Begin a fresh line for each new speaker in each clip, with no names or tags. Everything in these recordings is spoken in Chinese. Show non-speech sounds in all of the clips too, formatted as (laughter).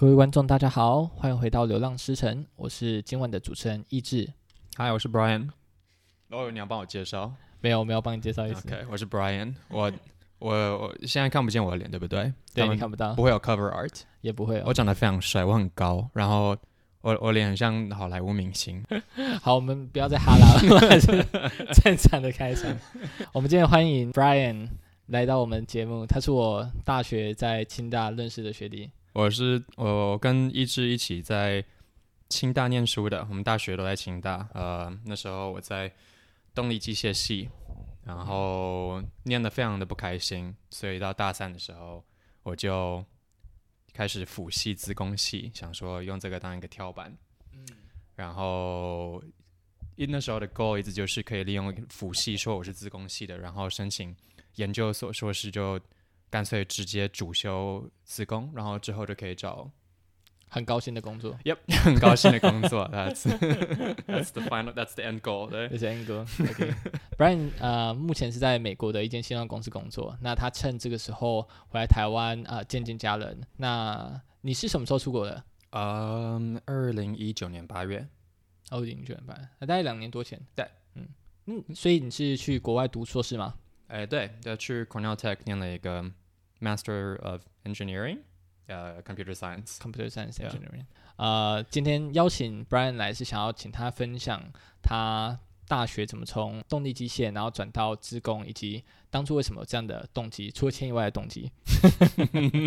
各位观众，大家好，欢迎回到《流浪诗城》，我是今晚的主持人易志。
Hi，我是 Brian。哦，你要帮我介绍？
没有，我没有帮你介绍一次。
OK，我是 Brian。我 (laughs) 我我现在看不见我的脸，对不对？
对，你看不到，
不会有 cover art，
也不会。
我长得非常帅，我很高，然后我我脸很像好莱坞明星。(laughs)
好，我们不要再哈拉了，还 (laughs) 是正常的开场。我们今天欢迎 Brian 来到我们节目，他是我大学在清大认识的学弟。
我是我跟一志一起在清大念书的，我们大学都在清大。呃，那时候我在动力机械系，然后念得非常的不开心，所以到大三的时候我就开始辅系自工系，想说用这个当一个跳板。嗯，然后因那时候的 goal 一直就是可以利用辅系说我是自工系的，然后申请研究所硕士就。干脆直接主修资工，然后之后就可以找
很高薪的工作。
Yep，(laughs) 很高薪的工作。That's (laughs) that's the final, that's the end goal.
对，that's the end goal. OK，Brian，呃，目前是在美国的一间新创公司工作。那他趁这个时候回来台湾啊，见见家人。那你是什么时候出国的？
嗯，二零一九年八月。
二零一九年八月，那大概两年多前。
对，
嗯嗯，所以你是去国外读硕士吗？
哎，对，要去 Cornell Tech 念了一个 Master of Engineering，呃、uh,，Computer Science，Computer
Science Engineering。呃，今天邀请 Brian 来是想要请他分享他大学怎么从动力机械，然后转到资工，以及当初为什么有这样的动机，除了钱以外的动机。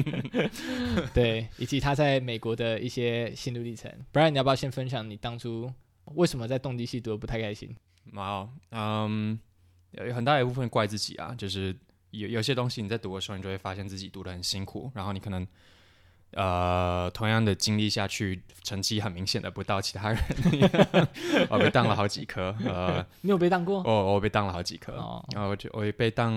(laughs) 对，以及他在美国的一些心路历程。Brian，你要不要先分享你当初为什么在动力系读的不太开心？
好，嗯。有很大一部分怪自己啊，就是有有些东西你在读的时候，你就会发现自己读的很辛苦，然后你可能呃同样的经历下去，成绩很明显的不到其他人。(laughs) 我被当了好几科，呃，
你有被当过？
哦我被当了好几科，哦、然后我就我被当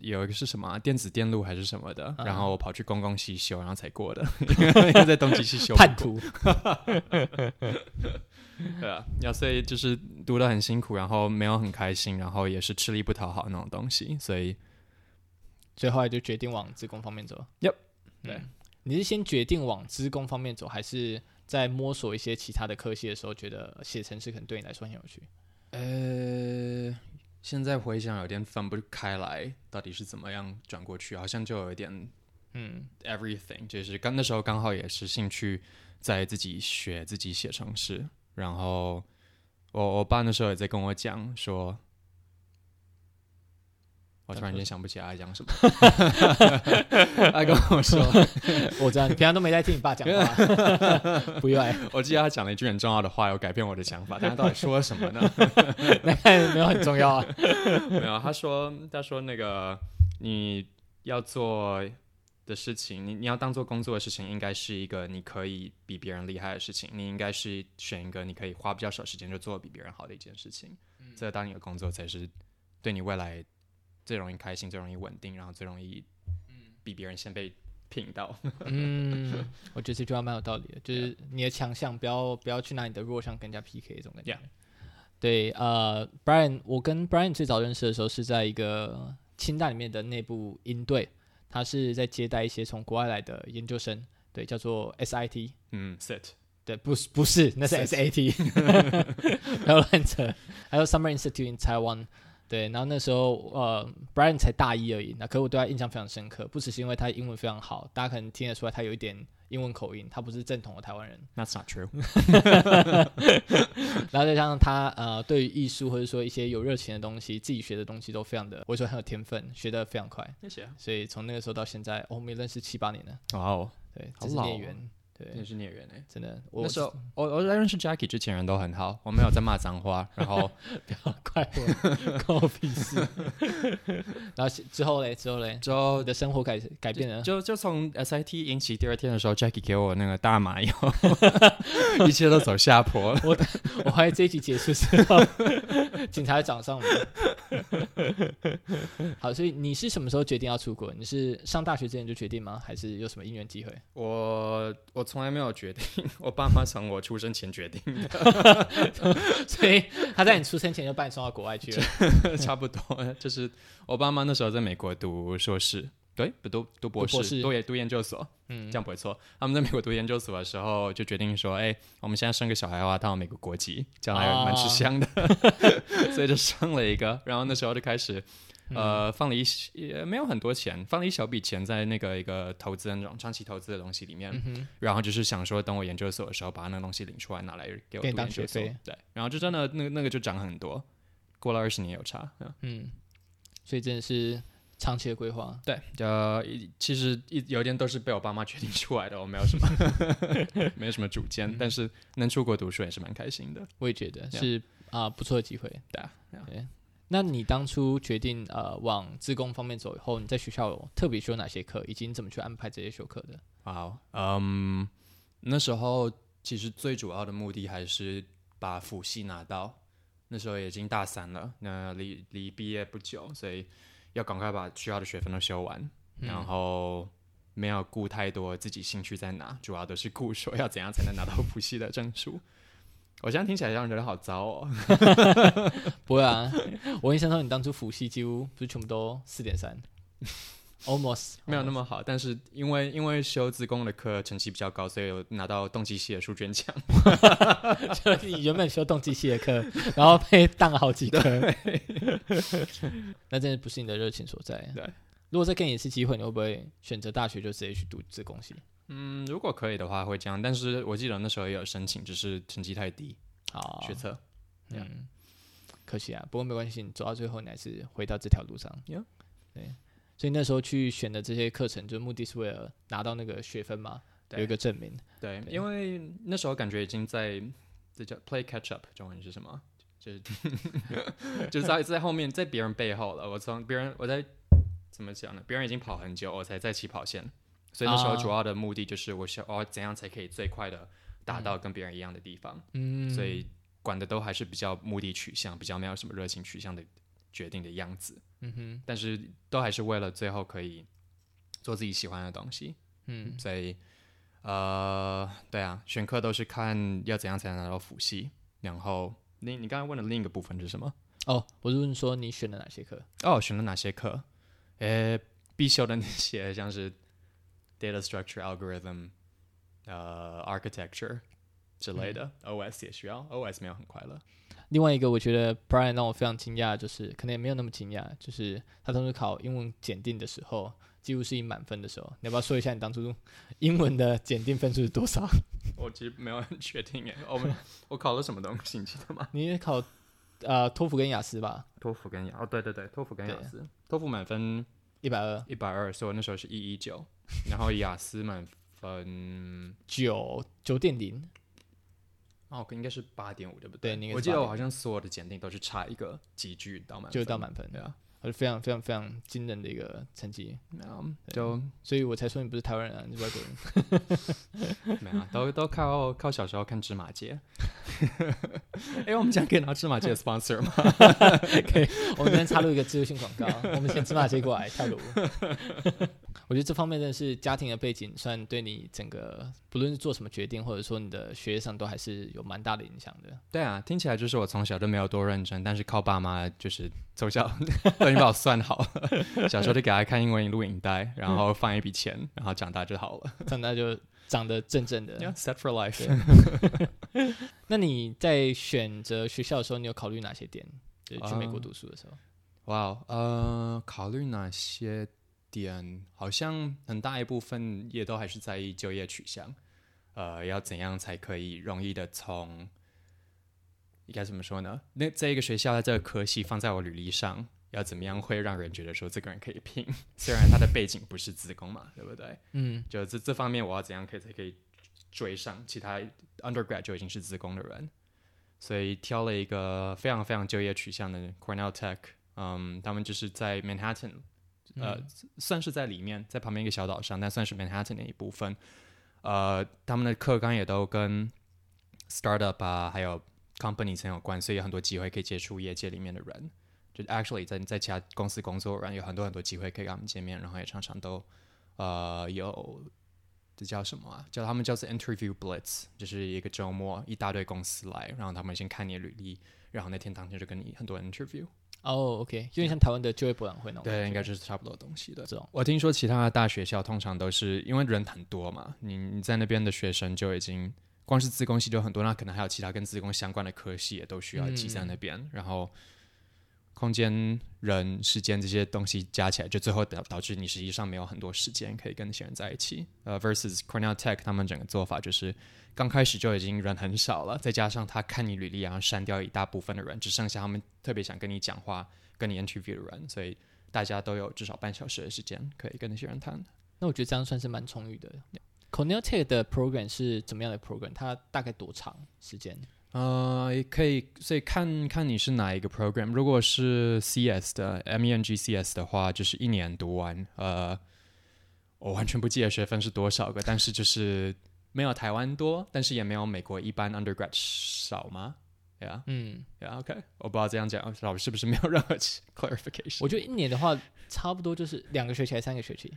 有一个是什么、啊、电子电路还是什么的，嗯、然后我跑去公共系修，然后才过的，(laughs) 因为在东机系修
叛徒。(laughs) (laughs)
对啊，要所以就是读的很辛苦，然后没有很开心，然后也是吃力不讨好那种东西，所以
最后来就决定往职工方面走。
Yep，
对，你是先决定往职工方面走，还是在摸索一些其他的科系的时候，觉得写程式可能对你来说很有趣？
呃，现在回想有点分不开来，到底是怎么样转过去，好像就有一点嗯，everything，就是刚那时候刚好也是兴趣在自己学自己写程式。然后我我爸那时候也在跟我讲说，我突然间想不起来他讲什么。他跟我说，(laughs)
我知道你平常都没在听你爸讲话，不意外。
我记得他讲了一句很重要的话，有改变我的想法。(laughs) 但他到底说了什么呢？(laughs)
那没有很重要啊。
没有，他说他说那个你要做。的事情，你你要当做工作的事情，应该是一个你可以比别人厉害的事情。你应该是选一个你可以花比较少时间就做比别人好的一件事情。嗯，这当你的工作才是对你未来最容易开心、最容易稳定，然后最容易比别人先被聘到。(laughs)
嗯，我觉得这句话蛮有道理的，就是你的强项不要不要去拿你的弱项跟人家 PK 这种感觉。Yeah. 对，呃，Brian，我跟 Brian 最早认识的时候是在一个清大里面的内部营队。他是在接待一些从国外来的研究生，对，叫做 SIT，
嗯，SET，
对，不是不是，那是 SAT，还有乱扯，还有 Summer Institute in Taiwan，对，然后那时候呃，Brian 才大一而已，那可我对他印象非常深刻，不只是因为他英文非常好，大家可能听得出来他有一点。英文口音，他不是正统的台湾人。
That's not true。(laughs) (laughs)
然后再加上他呃，对于艺术或者说一些有热情的东西，自己学的东西都非常的，我说很有天分，学的非常快。谢谢。所以从那个时候到现在，哦，我们也认识七八年了。
哇哦，
对，这是孽缘。对，
那是孽缘哎，
真的。
我那时候我我在认识 Jackie 之前人都很好，我没有在骂脏话，(laughs) 然后
不要怪我，(laughs) 关我屁事。(laughs) 然后之后嘞，之后嘞，
之
后的生活改改变了，
就就从 SIT 引起第二天的时候，Jackie 给我那个大麻药，一切都走下坡了。
我我怀疑这一集结束之后，警察找上门。好，所以你是什么时候决定要出国？你是上大学之前就决定吗？还是有什么因缘机会？
我我。从来没有决定，(laughs) 我爸妈从我出生前决定的，(laughs)
所以他在你出生前就把你送到国外去了，(laughs)
差不多。就是我爸妈那时候在美国读硕士，对，不读读博士，读也读研究所，嗯，这样不会错。他们在美国读研究所的时候，就决定说，哎，我们现在生个小孩的话，到美国国籍，将来蛮吃香的，哦、所以就生了一个。然后那时候就开始，呃，放了一也没有很多钱，放了一小笔钱在那个一个投资的那种长期投资的东西里面，嗯、然后就是想说，等我研究所的时候，把那个东西领出来，拿来给我读研究所。对，然后就真的那个那个就涨很多，过了二十年有差，
嗯，所以真的是。长期的规划，
对，呃，其实一有点都是被我爸妈决定出来的，我没有什么，(laughs) 没有什么主见，嗯、但是能出国读书也是蛮开心的。
我也觉得是啊、呃，不错的机会。
对啊，对。
那你当初决定呃往自工方面走以后，你在学校有特别修哪些课，以及你怎么去安排这些修课的？
好，嗯，那时候其实最主要的目的还是把辅系拿到，那时候已经大三了，那离离毕业不久，所以。要赶快把需要的学分都修完，嗯、然后没有顾太多自己兴趣在哪，主要都是顾说要怎样才能拿到辅系的证书。我现在听起来让人觉得好糟哦。(laughs)
不会啊，我印象中你当初辅系几乎不是全部都四点三。Almost
没有那么好，但是因为因为修自工的课成绩比较高，所以有拿到动机系的书卷奖。
就你原本修动机系的课，然后被当了好几科，(laughs) 那真的不是你的热情所在。
对，
如果再给你一次机会，你会不会选择大学就直接去读自工系？
嗯，如果可以的话会这样，但是我记得那时候也有申请，只是成绩太低，好学测。
嗯，可惜啊，不过没关系，你走到最后你还是回到这条路上。
Yeah.
对。所以那时候去选的这些课程，就目的是为了拿到那个学分嘛，对有一个证明。
对，对因为那时候感觉已经在这叫 play catch up，中文是什么？就是 (laughs) 就是在在后面，在别人背后了。我从别人我在怎么讲呢？别人已经跑很久，我才在起跑线。所以那时候主要的目的就是我想哦，怎样才可以最快的达到跟别人一样的地方。嗯，所以管的都还是比较目的取向，比较没有什么热情取向的。决定的样子，嗯哼，但是都还是为了最后可以做自己喜欢的东西，嗯，所以呃，对啊，选课都是看要怎样才能拿到辅系。然后你你刚才问的另一个部分是什么？
哦，我是问说你选了哪些课？
哦，选了哪些课？诶，必修的那些像是 data structure algorithm，呃，architecture 之类的，嗯，OS 也需要，OS 没有很快乐。
另外一个，我觉得 Brian 让我非常惊讶，就是可能也没有那么惊讶，就是他当时考英文检定的时候，几乎是以满分的时候。你要不要说一下你当初英文的检定分数是多少？(laughs)
我其实没有很确定耶。我们 (laughs) 我考了什么东西？你记得吗？
你考呃托福跟雅思吧？
托福跟雅哦，对对对，托福跟雅思。托福满分
一百二，
一百二，所以我那时候是一一九，然后雅思满分
九九点零。
哦，应该是八点五，对不
对？
对，我记得我好像所有的检定都是差一个级距到满分，
就到满分，对啊。是非常非常非常惊人的一个成绩，
没有就
所以我才说你不是台湾人啊，你是外国人。(laughs)
没有，都都靠靠小时候看芝麻街。(laughs) 哎，我们讲可以拿芝麻街的 sponsor 吗？(laughs)
可以，我们今天插入一个植入性广告，我们请芝麻街过来跳舞。我觉得这方面真的是家庭的背景，算对你整个不论是做什么决定，或者说你的学业上，都还是有蛮大的影响的。
对啊，听起来就是我从小就没有多认真，但是靠爸妈就是从小。你把我算好了，小时候就给他看英文录影带，然后放一笔钱，然后长大就好了。(laughs)
长大就长得正正的
，yeah，set for life。(laughs)
那你在选择学校的时候，你有考虑哪些点？就去美国读书的时候，
哇，uh, wow, 呃，考虑哪些点？好像很大一部分也都还是在意就业取向，呃，要怎样才可以容易的从，应该怎么说呢？那这一个学校的这个科系放在我履历上。要怎么样会让人觉得说这个人可以拼？(laughs) 虽然他的背景不是自工嘛，对不对？嗯，就这这方面，我要怎样可以才可以追上其他 undergrad 就已经是自工的人？所以挑了一个非常非常就业取向的 Cornell Tech，嗯，他们就是在 Manhattan，呃，嗯、算是在里面，在旁边一个小岛上，但算是 Manhattan 的一部分。呃，他们的课纲也都跟 startup 啊，还有 companies 很有关，所以有很多机会可以接触业界里面的人。就 actually 在在其他公司工作，然后有很多很多机会可以跟他们见面，然后也常常都呃有这叫什么啊？叫他们叫做 interview blitz，就是一个周末一大堆公司来，然后他们先看你的履历，然后那天当天就跟你很多 interview。
哦，OK，有点像台湾的就业博览会那种。
对，应该就是差不多东西的。
这种
我听说其他的大学校通常都是因为人很多嘛，你你在那边的学生就已经光是自工系就很多，那可能还有其他跟自工相关的科系也都需要挤在那边，嗯、然后。空间、人、时间这些东西加起来，就最后导导致你实际上没有很多时间可以跟那些人在一起。呃，versus Cornell Tech 他们整个做法就是，刚开始就已经人很少了，再加上他看你履历，然后删掉一大部分的人，只剩下他们特别想跟你讲话、跟你 interview 的人，所以大家都有至少半小时的时间可以跟那些人谈。
那我觉得这样算是蛮充裕的。Cornell Tech 的 program 是怎么样的 program？它大概多长时间？
呃，也可以，所以看看你是哪一个 program。如果是 CS 的 MEng CS 的话，就是一年读完。呃，我完全不记得学分是多少个，但是就是没有台湾多，但是也没有美国一般 undergrad 少吗？Yeah，嗯，Yeah，OK，我不知道这样讲，老师是不是没有任何 (laughs) clarification？
我觉得一年的话，差不多就是两个学期还是三个学期？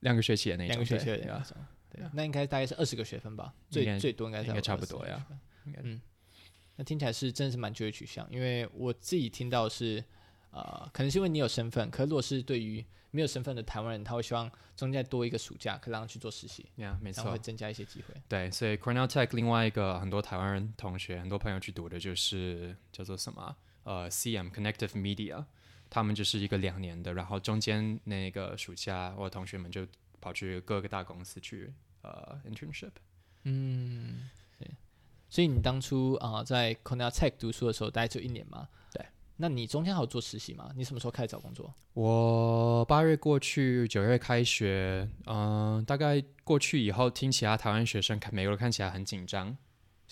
两个学期的那种，
两个学期的那种。对，那应该大概是二十个学分吧？最最多应该是
应该差不多呀。
嗯。那听起来是真的是蛮就业取向，因为我自己听到是，呃，可能是因为你有身份，可是如果是对于没有身份的台湾人，他会希望中间多一个暑假，可以让他去做实习，
呀，yeah, 没错，
会增加一些机会。
对，所以 Cornell Tech 另外一个很多台湾人同学、很多朋友去读的就是叫做什么？呃，CM Connective Media，他们就是一个两年的，然后中间那个暑假，我的同学们就跑去各个大公司去呃 internship。嗯。
所以你当初啊、呃，在 Cornell Tech 读书的时候，大概就一年嘛？
对。
那你中间还有做实习吗？你什么时候开始找工作？
我八月过去，九月开学。嗯、呃，大概过去以后，听其他台湾学生看，每个人看起来很紧张。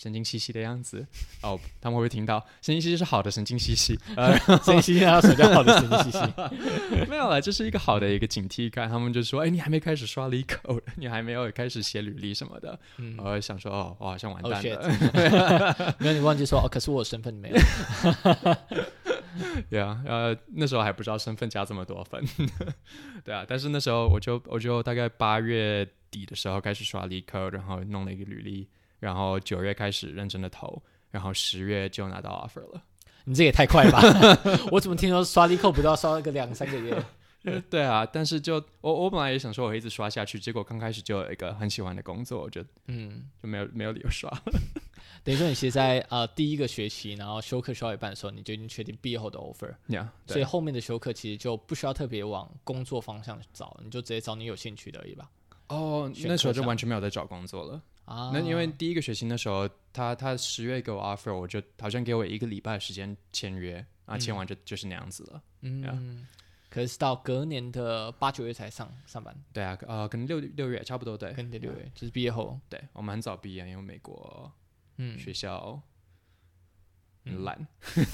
神经兮兮的样子 (laughs) 哦，他们会不会听到？神经兮兮是好的神经兮兮，(laughs) 呃，
神经兮兮要什么叫好的神经兮兮？(laughs)
没有了，这是一个好的一个警惕感。他们就说：“哎，你还没开始刷 LeetCode，你还没有开始写履历什么的。嗯”我想说：“哦，我好像完蛋了。
Oh, ”没有，你忘记说哦，可是我身份没有。
对啊，呃，那时候还不知道身份加这么多分。对啊，但是那时候我就我就大概八月底的时候开始刷 LeetCode，然后弄了一个履历。然后九月开始认真的投，然后十月就拿到 offer 了。
你这也太快了吧！(laughs) 我怎么听说刷 LeetCode 不都要刷个两三个月？(laughs)
对啊，但是就我我本来也想说我会一直刷下去，结果刚开始就有一个很喜欢的工作，我觉得嗯就没有没有理由刷了。(laughs)
等于说你其实在呃第一个学期，然后修课修到一半的时候，你就已经确定毕业后的 offer。
Yeah,
所以后面的修课其实就不需要特别往工作方向找，你就直接找你有兴趣的而已吧。
哦，那时候就完全没有在找工作了。啊，那因为第一个学期的时候，他他十月给我 offer，我就好像给我一个礼拜的时间签约，啊，签完就就是那样子了。嗯，yeah.
可是到隔年的八九月才上上班。
对啊，呃，可能六六月差不多对。
跟你的六月就是毕业后。
对，我们很早毕业，因为美国嗯学校很懒。
你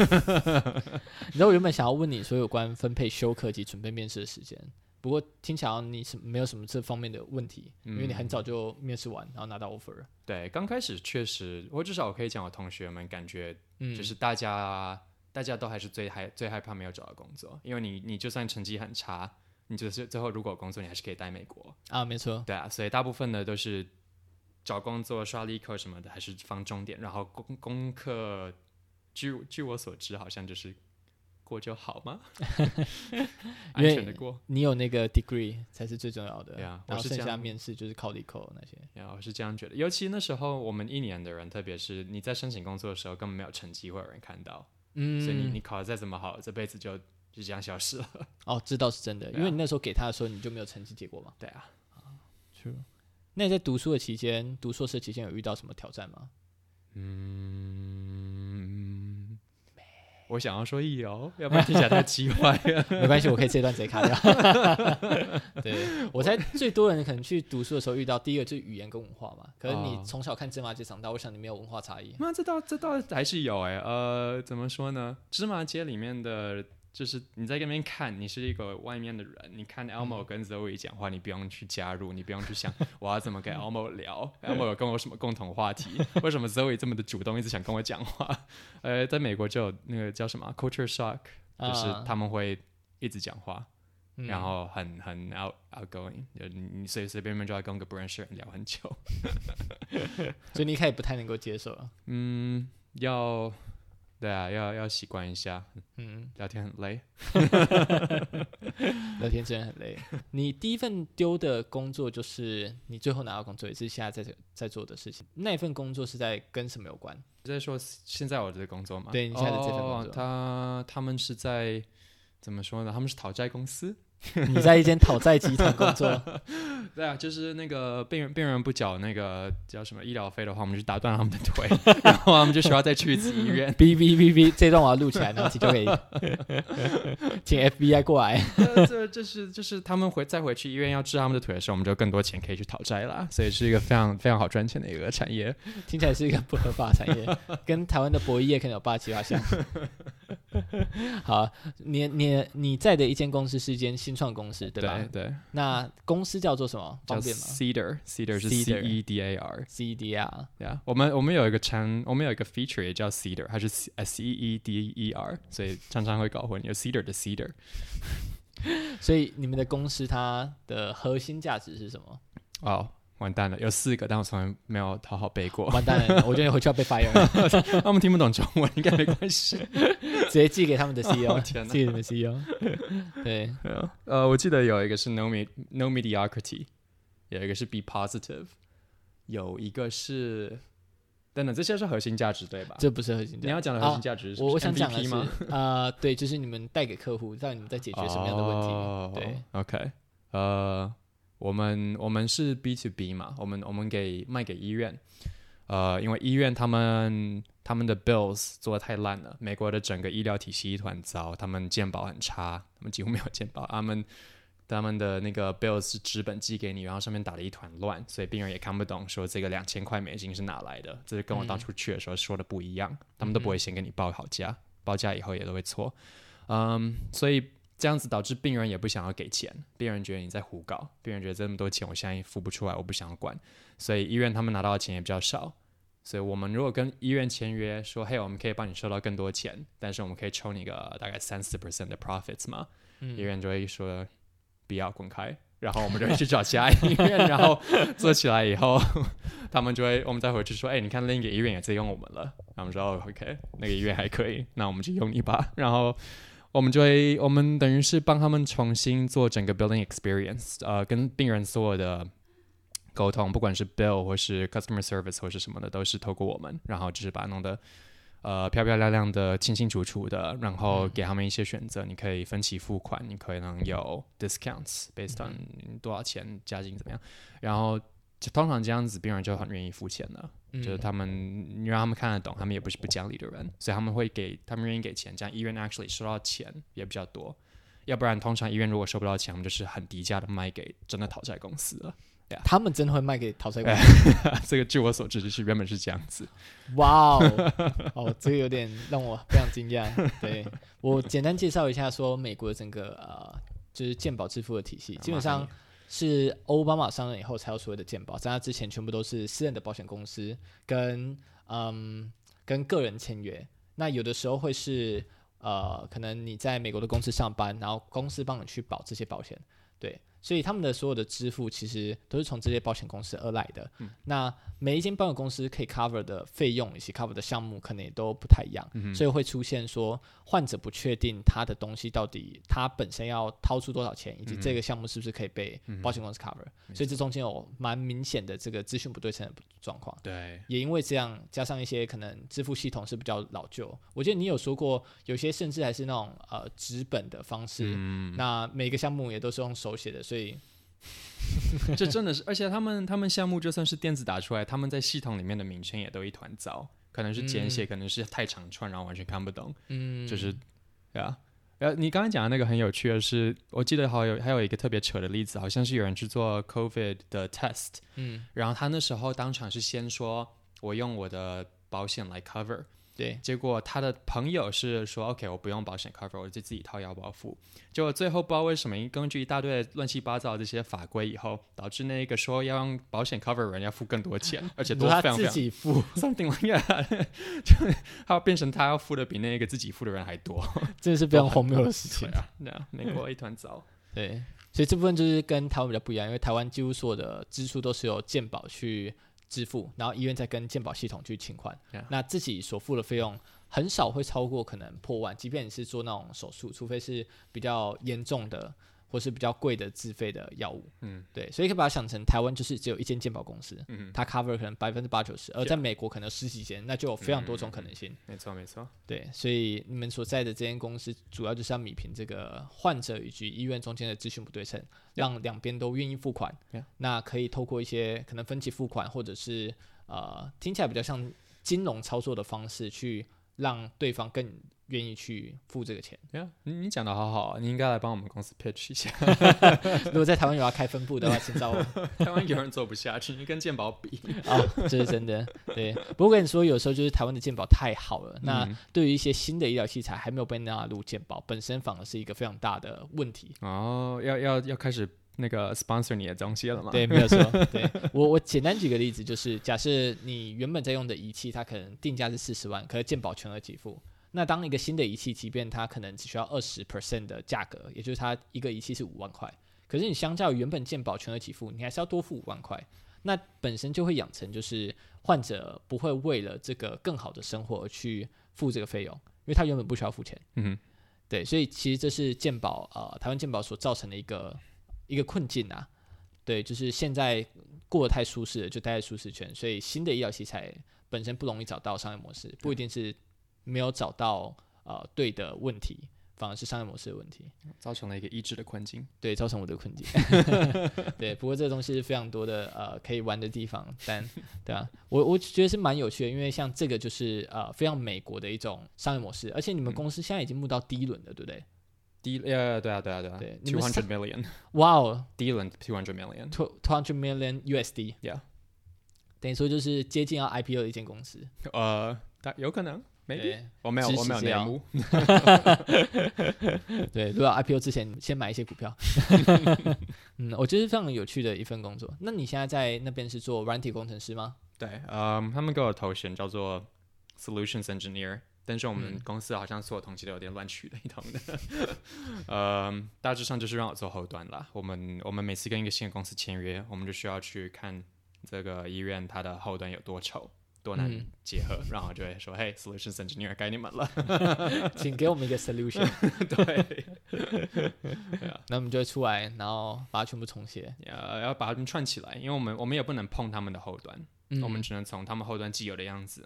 知道我原本想要问你说有关分配休课及准备面试的时间。不过听起来你是没有什么这方面的问题，嗯、因为你很早就面试完，然后拿到 offer。
对，刚开始确实，我至少我可以讲，我同学们感觉，就是大家、嗯、大家都还是最害最害怕没有找到工作，因为你你就算成绩很差，你就是最后如果工作，你还是可以待美国
啊，没错。
对啊，所以大部分的都是找工作、刷 LeetCode 什么的，还是放重点，然后功功课，据据我所知，好像就是。过就好吗？(laughs) 安全的过，
你有那个 degree 才是最重要的。
对啊，
然后剩下面试就是靠 LeetCode 那些。
对啊，我是这样觉得。尤其那时候我们一年的人，特别是你在申请工作的时候，根本没有成绩会有人看到。嗯。所以你你考的再怎么好，这辈子就就这样消失了。(laughs)
哦，这倒是真的，啊、因为你那时候给他的时候，你就没有成绩结果嘛。
对啊。
那你在读书的期间，读硕士期间有遇到什么挑战吗？嗯。
我想要说有，要不然听起来太奇怪了。(laughs)
没关系，我可以这段直接卡掉。(laughs) 对，我猜最多人可能去读书的时候遇到第一个就是语言跟文化嘛。可是你从小看芝麻街长大，我想你没有文化差异。
那这倒这倒还是有哎、欸，呃，怎么说呢？芝麻街里面的。就是你在那边看，你是一个外面的人，你看 Elmo 跟 Zoe 讲话，你不用去加入，你不用去想我要怎么跟 (laughs) Elmo 聊，Elmo 有跟我什么共同话题？(laughs) 为什么 Zoe 这么的主动，一直想跟我讲话？呃，在美国就有那个叫什么 Culture Shock，就是他们会一直讲话，嗯、然后很很 out outgoing，就你随随便便就要跟个不认识人聊很久，(laughs)
所以你一开始不太能够接受。
嗯，要。对啊，要要习惯一下。嗯，聊天很累，(laughs)
聊天真的很累。你第一份丢的工作就是你最后拿到工作，也是现在在在做的事情。那份工作是在跟什么有关？
你在说现在我的工作吗？
对，你现在的这份工作，
哦、他他们是在怎么说呢？他们是讨债公司。(laughs)
你在一间讨债集团工作？(laughs)
对啊，就是那个病人，病人不缴那个叫什么医疗费的话，我们就打断他们的腿，(laughs) 然后他们就需要再去一次医院。
哔哔哔哔，这段我要录起来，然后就可以请 FBI 过来。
这这是就是他们回再回去医院要治他们的腿的时候，我们就更多钱可以去讨债了，所以是一个非常非常好赚钱的一个产业。
听起来是一个不合法产业，跟台湾的博弈业可能有八七八像。(laughs) 好，你你你在的一间公司是一间新创公司，对吧？
对对。
那公司叫做什么？方便吗
？Cedar，Cedar 是 C E D A R，C E D
R。
对啊，我们我们有一个产，我们有一个 feature 也叫 Cedar，它是 S E E D E R，所以常常会搞混，有 Cedar 的 Cedar。(laughs)
所以你们的公司它的核心价值是什么？
哦。完蛋了，有四个，但我从来没有讨好背过。
完蛋了，(laughs) 我觉得回去要被 fire (laughs)
他们听不懂中文，应该没关系，(laughs)
直接寄给他们的 CEO，
哦、
寄给你们 CEO。对，
呃，我记得有一个是 no me no mediocrity，有一个是 be positive，有一个是等等，这些是核心价值对吧？
这不是核心价值，
你要讲的核心价值是，是、啊、
我想讲的是，呃，对，就是你们带给客户，让你们在解决什么样的问题？哦、对
，OK，呃。我们我们是 B to B 嘛，我们我们给卖给医院，呃，因为医院他们他们的 bills 做的太烂了，美国的整个医疗体系一团糟，他们健保很差，他们几乎没有健保，他们他们的那个 bills 是纸本寄给你，然后上面打了一团乱，所以病人也看不懂，说这个两千块美金是哪来的，这是跟我当初去的时候说的不一样，嗯、他们都不会先给你报好价，报价以后也都会错，嗯，所以。这样子导致病人也不想要给钱，病人觉得你在胡搞，病人觉得这么多钱我现在付不出来，我不想管，所以医院他们拿到的钱也比较少。所以我们如果跟医院签约说，嘿，我们可以帮你收到更多钱，但是我们可以抽你个大概三四 percent 的 profits 嘛，嗯、医院就会说不要滚开，然后我们就会去找其他医院，然后做起来以后，他们就会我们再回去说，哎，你看另一个医院也在用我们了，然后我们说哦，OK，那个医院还可以，那我们就用你吧，然后。我们就会，我们等于是帮他们重新做整个 building experience，呃，跟病人所有的沟通，不管是 bill 或是 customer service 或是什么的，都是透过我们，然后就是把它弄得呃漂漂亮亮的、清清楚楚的，然后给他们一些选择，你可以分期付款，你可能有 discounts based on 多少钱，加金怎么样，然后。就通常这样子，病人就很愿意付钱了。嗯、就是他们，你让他们看得懂，他们也不是不讲理的人，所以他们会给，他们愿意给钱，这样医院 actually 收到钱也比较多。要不然，通常医院如果收不到钱，我们就是很低价的卖给真的讨债公司了。Yeah.
他们真的会卖给讨债公司？(laughs)
这个据我所知，就是原本是这样子。
哇哦，(laughs) 哦，这个有点让我非常惊讶。对，我简单介绍一下，说美国的整个呃，就是健保支付的体系，基本上。是奥巴马上任以后才有所谓的健保，在那之前全部都是私人的保险公司跟嗯跟个人签约。那有的时候会是呃，可能你在美国的公司上班，然后公司帮你去保这些保险，对。所以他们的所有的支付其实都是从这些保险公司而来的。嗯、那每一间保险公司可以 cover 的费用以及 cover 的项目可能也都不太一样，嗯、所以会出现说患者不确定他的东西到底他本身要掏出多少钱，以及这个项目是不是可以被保险公司 cover。嗯、所以这中间有蛮明显的这个资讯不对称的状况。
对，
也因为这样，加上一些可能支付系统是比较老旧。我记得你有说过，有些甚至还是那种呃纸本的方式。嗯、那每个项目也都是用手写的，所以。(laughs)
这真的是，而且他们他们项目就算是电子打出来，他们在系统里面的名称也都一团糟，可能是简写，嗯、可能是太长串，然后完全看不懂。嗯，就是，对啊。呃，你刚才讲的那个很有趣的是，我记得好有还有一个特别扯的例子，好像是有人去做 COVID 的 test，嗯，然后他那时候当场是先说，我用我的保险来 cover。
对，
结果他的朋友是说，OK，我不用保险 cover，我就自己掏腰包付。结果最后不知道为什么，根据一大堆乱七八糟的这些法规以后，导致那个说要用保险 cover 的人要付更多钱，(laughs) 而且多非常非常。
自己付，(laughs)
something like that，就他要变成他要付的比那个自己付的人还多，(laughs)
这是非常荒谬的事情
啊！那美国一团糟。
对，所以这部分就是跟台湾比较不一样，因为台湾几乎所有的支出都是由健保去支付，然后医院再跟健保系统去请款，Yeah. 那自己所付的费用。很少会超过可能破万，即便你是做那种手术，除非是比较严重的。或是比较贵的自费的药物，嗯，对，所以可以把它想成台湾就是只有一间健保公司，嗯，它 cover 可能百分之八九十，而在美国可能十几间，那就有非常多种可能性。
没错，没错。
对，所以你们所在的这间公司主要就是要米平这个患者以及医院中间的资讯不对称，让两边都愿意付款。那可以透过一些可能分期付款，或者是呃听起来比较像金融操作的方式，去让对方更。愿意去付这个钱，
对啊，你你讲的好好，你应该来帮我们公司 pitch 一下。(laughs)
如果在台湾有要开分部的话，请找我。(laughs)
台湾有人做不下去，你跟健保比 (laughs)
啊，这是真的。对，不过我跟你说，有时候就是台湾的健保太好了，那对于一些新的医疗器材还没有被纳入健保，本身反而是一个非常大的问题。
哦，要要要开始那个 sponsor 你的东西了吗？
对，没有错。对我我简单举个例子，就是假设你原本在用的仪器，它可能定价是四十万，可是健保全额给付。那当一个新的仪器，即便它可能只需要二十 percent 的价格，也就是它一个仪器是五万块，可是你相较于原本健保全额给付，你还是要多付五万块，那本身就会养成就是患者不会为了这个更好的生活而去付这个费用，因为他原本不需要付钱。嗯，对，所以其实这是健保呃台湾健保所造成的一个一个困境啊。对，就是现在过得太舒适了，就待在舒适圈，所以新的医疗器材本身不容易找到商业模式，不一定是。没有找到呃对的问题，反而是商业模式的问题，
造成了一个一致的困境。
对，造成我的困境。(laughs) 对，不过这个东西是非常多的呃可以玩的地方，但 (laughs) 对啊，我我觉得是蛮有趣的，因为像这个就是呃非常美国的一种商业模式，而且你们公司现在已经募到第一轮了，对不对？
第一呃对啊对啊对啊。对，two hundred million，
哇哦，
第一轮 two hundred million，two
two hundred million USD，yeah，等于说就是接近要 IPO 的一间公司，
呃，但有可能。没，Maybe? 我没有，我没有内幕。(laughs)
对，如果 IPO 之前先买一些股票。(laughs) 嗯，我觉得非常有趣的一份工作。那你现在在那边是做软体工程师吗？
对，嗯，他们给我头衔叫做 Solutions Engineer，但是我们公司好像所有东西都有点乱取了一通的。(laughs) 嗯，大致上就是让我做后端啦。我们我们每次跟一个新的公司签约，我们就需要去看这个医院它的后端有多丑。多难结合，嗯、然后就会说：“嘿，Solutions Engineer 该你们了，(laughs)
请给我们一个 solution。(laughs) ”
(laughs) 对，
那我们就会出来，然后把它全部重写，
呃，要把它们串起来，因为我们我们也不能碰他们的后端，嗯、我们只能从他们后端既有的样子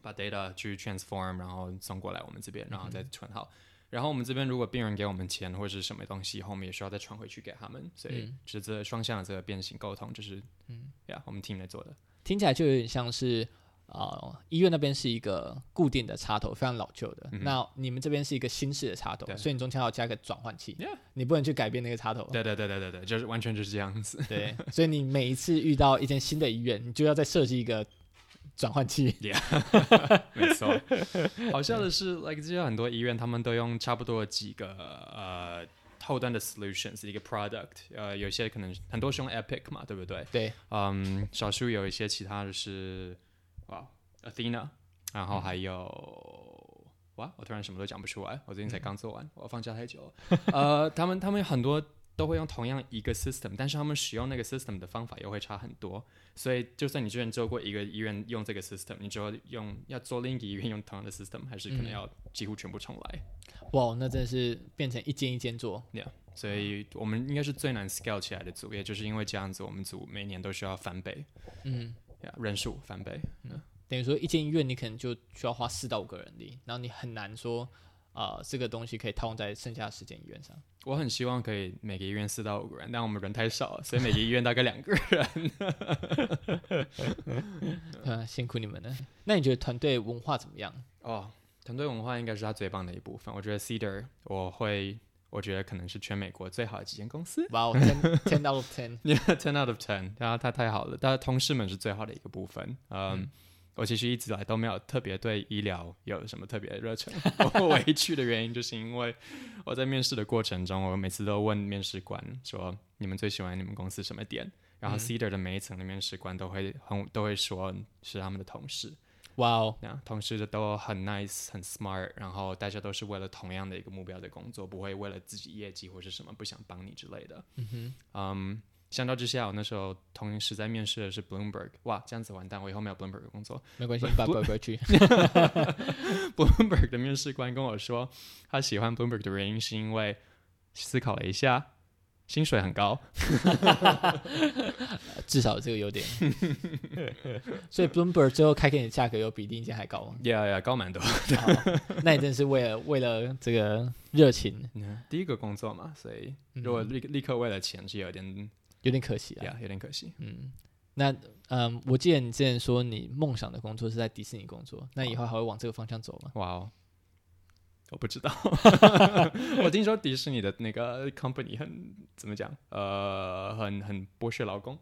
把 data 去 transform，然后送过来我们这边，然后再传好。嗯、然后我们这边如果病人给我们钱或者是什么东西，后面也需要再传回去给他们，所以就是这双向的这个变形沟通，就是嗯，呀，我们 team 来做的。
听起来就有点像是，啊、呃，医院那边是一个固定的插头，非常老旧的。嗯、那你们这边是一个新式的插头，所以你中间要加个转换器.你不能去改变那个插头。
对对对对对对，就是完全就是这样子。
对，所以你每一次遇到一间新的医院，你就要再设计一个转换器。
Yeah. (laughs) 没错。(laughs) 好笑的是，like 这些很多医院，他们都用差不多几个呃。后端的 solutions 一个 product，呃，有些可能很多是用 Epic 嘛，对不对？
对，
嗯，少数有一些其他的是，哇，Athena，然后还有，嗯、哇，我突然什么都讲不出来，我最近才刚做完，嗯、我放假太久了。呃，他们他们很多都会用同样一个 system，但是他们使用那个 system 的方法又会差很多，所以就算你之前做过一个医院用这个 system，你之后用要做另一个医院用同样的 system，还是可能要几乎全部重来。嗯
哇，wow, 那真的是变成一间一间做
，yeah, 所以我们应该是最难 scale 起来的组，也就是因为这样子，我们组每年都需要翻倍，嗯，yeah, 人数翻倍，
嗯，等于说一间医院你可能就需要花四到五个人力，然后你很难说，啊、呃，这个东西可以套用在剩下的十间医院上。
我很希望可以每个医院四到五个人，但我们人太少了，所以每个医院大概两个人。(laughs)
啊，辛苦你们了。那你觉得团队文化怎么样？
哦。团队文化应该是他最棒的一部分。我觉得 Cedar 我会，我觉得可能是全美国最好的几间公司。(laughs)
哇，ten out of ten，ten
out of ten，他他太好了。但同事们是最好的一个部分。Um, 嗯，我其实一直来都没有特别对医疗有什么特别的热忱。(laughs) 我委屈的原因就是因为我在面试的过程中，我每次都问面试官说：“你们最喜欢你们公司什么点？”然后 Cedar 的每一层的面试官都会很都会说是他们的同事。
哇哦，那
同事都很 nice，很 smart，然后大家都是为了同样的一个目标在工作，不会为了自己业绩或是什么不想帮你之类的。嗯哼，um, 相较之下，我那时候同时在面试的是 Bloomberg，哇，这样子完蛋，我以后没有 Bloomberg 的工作。
没关系，(laughs) 把 Bloomberg 去。(laughs)
Bloomberg 的面试官跟我说，他喜欢 Bloomberg 的原因是因为思考了一下，薪水很高，(laughs)
至少这个优点。所以 Bloomberg 最后开给你的价格有比另一间还高吗
？Yeah, yeah，高蛮多。
那你真是为了为了这个热情，
第一个工作嘛，所以如果立立刻为了钱是有点。
有点可惜啊
有点可惜。
嗯，那嗯，我记得你之前说你梦想的工作是在迪士尼工作，那以后还会往这个方向走吗？
哇哦，我不知道。(laughs) 我听说迪士尼的那个 company 很怎么讲？呃，很很剥削劳工。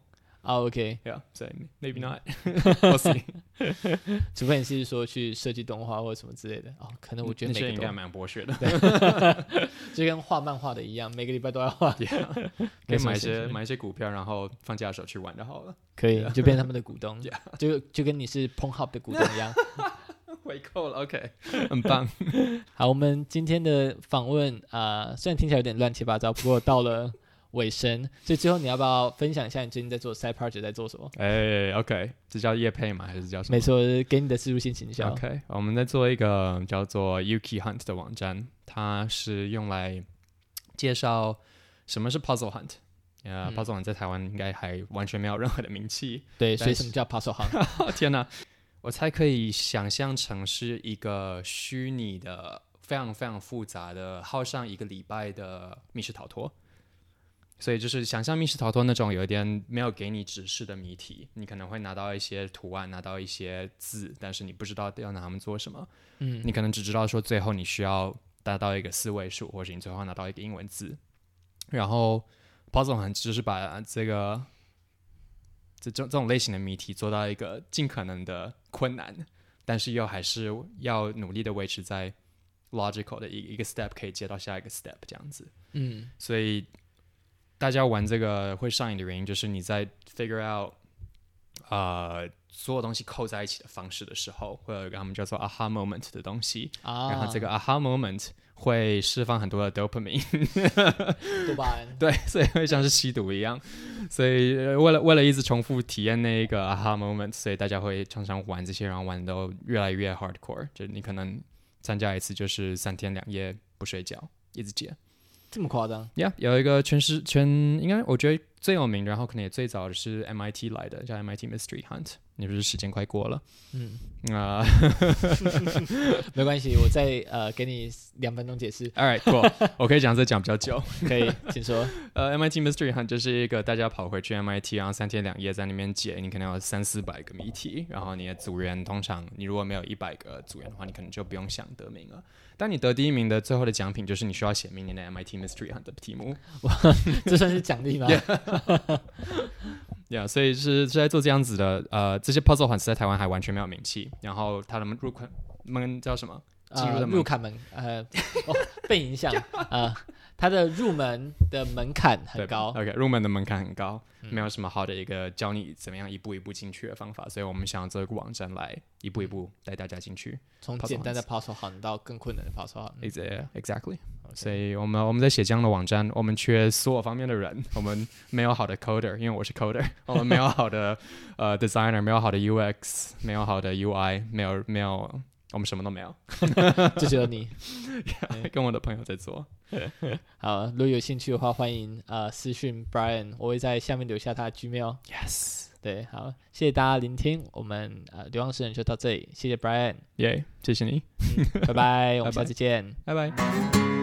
啊，OK，Yeah，
所以 maybe not，We'll (laughs) see。(laughs)
除非你是说去设计动画或者什么之类的哦，可能我觉得那
些应该蛮剥削的，(laughs)
就跟画漫画的一样，每个礼拜都要画。
可以买一些买一些股票，然后放假的时候去玩就好了。
可以，就变成他们的股东，就就跟你是 Pornhub 的股东一样。
回扣了，OK，很棒。
好，我们今天的访问啊，虽然听起来有点乱七八糟，不过到了。尾声，所以最后你要不要分享一下你最近在做 side project 在做什么？
哎、欸、OK，这叫业配吗？还是叫什么？
没错，给你的自助性形象。
OK，我们在做一个叫做 Yuki Hunt 的网站，它是用来介绍什么是 Puzzle Hunt。呃、嗯 uh,，Puzzle Hunt 在台湾应该还完全没有任何的名气。
对，所以什么叫 Puzzle Hunt？(laughs)
天哪，我才可以想象成是一个虚拟的、非常非常复杂的、耗上一个礼拜的密室逃脱。所以就是想象密室逃脱那种有一点没有给你指示的谜题，你可能会拿到一些图案，拿到一些字，但是你不知道要拿它们做什么。嗯，你可能只知道说最后你需要达到一个四位数，或者你最后拿到一个英文字。然后 Puzzle Hunt 就是把这个这种这种类型的谜题做到一个尽可能的困难，但是又还是要努力的维持在 logical 的一一个 step 可以接到下一个 step 这样子。嗯，所以。大家玩这个会上瘾的原因，就是你在 figure out，呃，所有东西扣在一起的方式的时候，会有一个他们叫做 aha moment 的东西，啊、然后这个 aha moment 会释放很多的 dopamine，
多巴胺，(laughs)
对，所以会像是吸毒一样，所以为了为了一直重复体验那一个 aha moment，所以大家会常常玩这些，然后玩都越来越 hardcore，就是你可能参加一次就是三天两夜不睡觉，一直接。
这么夸张？
呀有一个全是全，应该我觉得最有名，然后可能也最早的是 MIT 来的，叫 MIT Mystery Hunt。你不是时间快过了？嗯 (laughs) 啊，(laughs)
没关系，我再呃给你两分钟解释。(laughs)
All right, cool，我可以讲这讲比较久。
可以，请说。
呃，MIT Mystery Hunt 就是一个大家跑回去 MIT，然后三天两夜在那边解，你可能有三四百个谜题，然后你的组员通常你如果没有一百个组员的话，你可能就不用想得名了。但你得第一名的最后的奖品就是你需要写明年的 MIT Mystery Hunt 的题目，
哇，这算是奖励吗？
呀 Yeah, 所以是是在做这样子的，呃，这些 Puzzle Hunt 在台湾还完全没有名气，然后他们入款门叫什么？进入
卡门，呃，哦、(laughs) 被影响，呃。(laughs) 它的入门的门槛很高
，OK，入门的门槛很高，嗯、没有什么好的一个教你怎么样一步一步进去的方法，所以我们想要做一个网站来一步一步带大家进去，
从简单的 Puzzle Hunt 到更困难的 Puzzle
Hunt。Exactly，所以我们我们在写这样的网站，我们缺所有方面的人，(laughs) 我们没有好的 Coder，因为我是 Coder，我们没有好的呃 Designer，没有好的 UX，没有好的 UI，没有没有。我们什么都没有，(laughs)
就只有你 (laughs)
跟我的朋友在做。(laughs)
好，如果有兴趣的话，欢迎呃私讯 Brian，我会在下面留下他的 Gmail。
Yes，
对，好，谢谢大家聆听，我们呃流浪诗人就到这里，谢谢 Brian，
耶，谢谢你，
拜拜，我们下次见，
拜拜。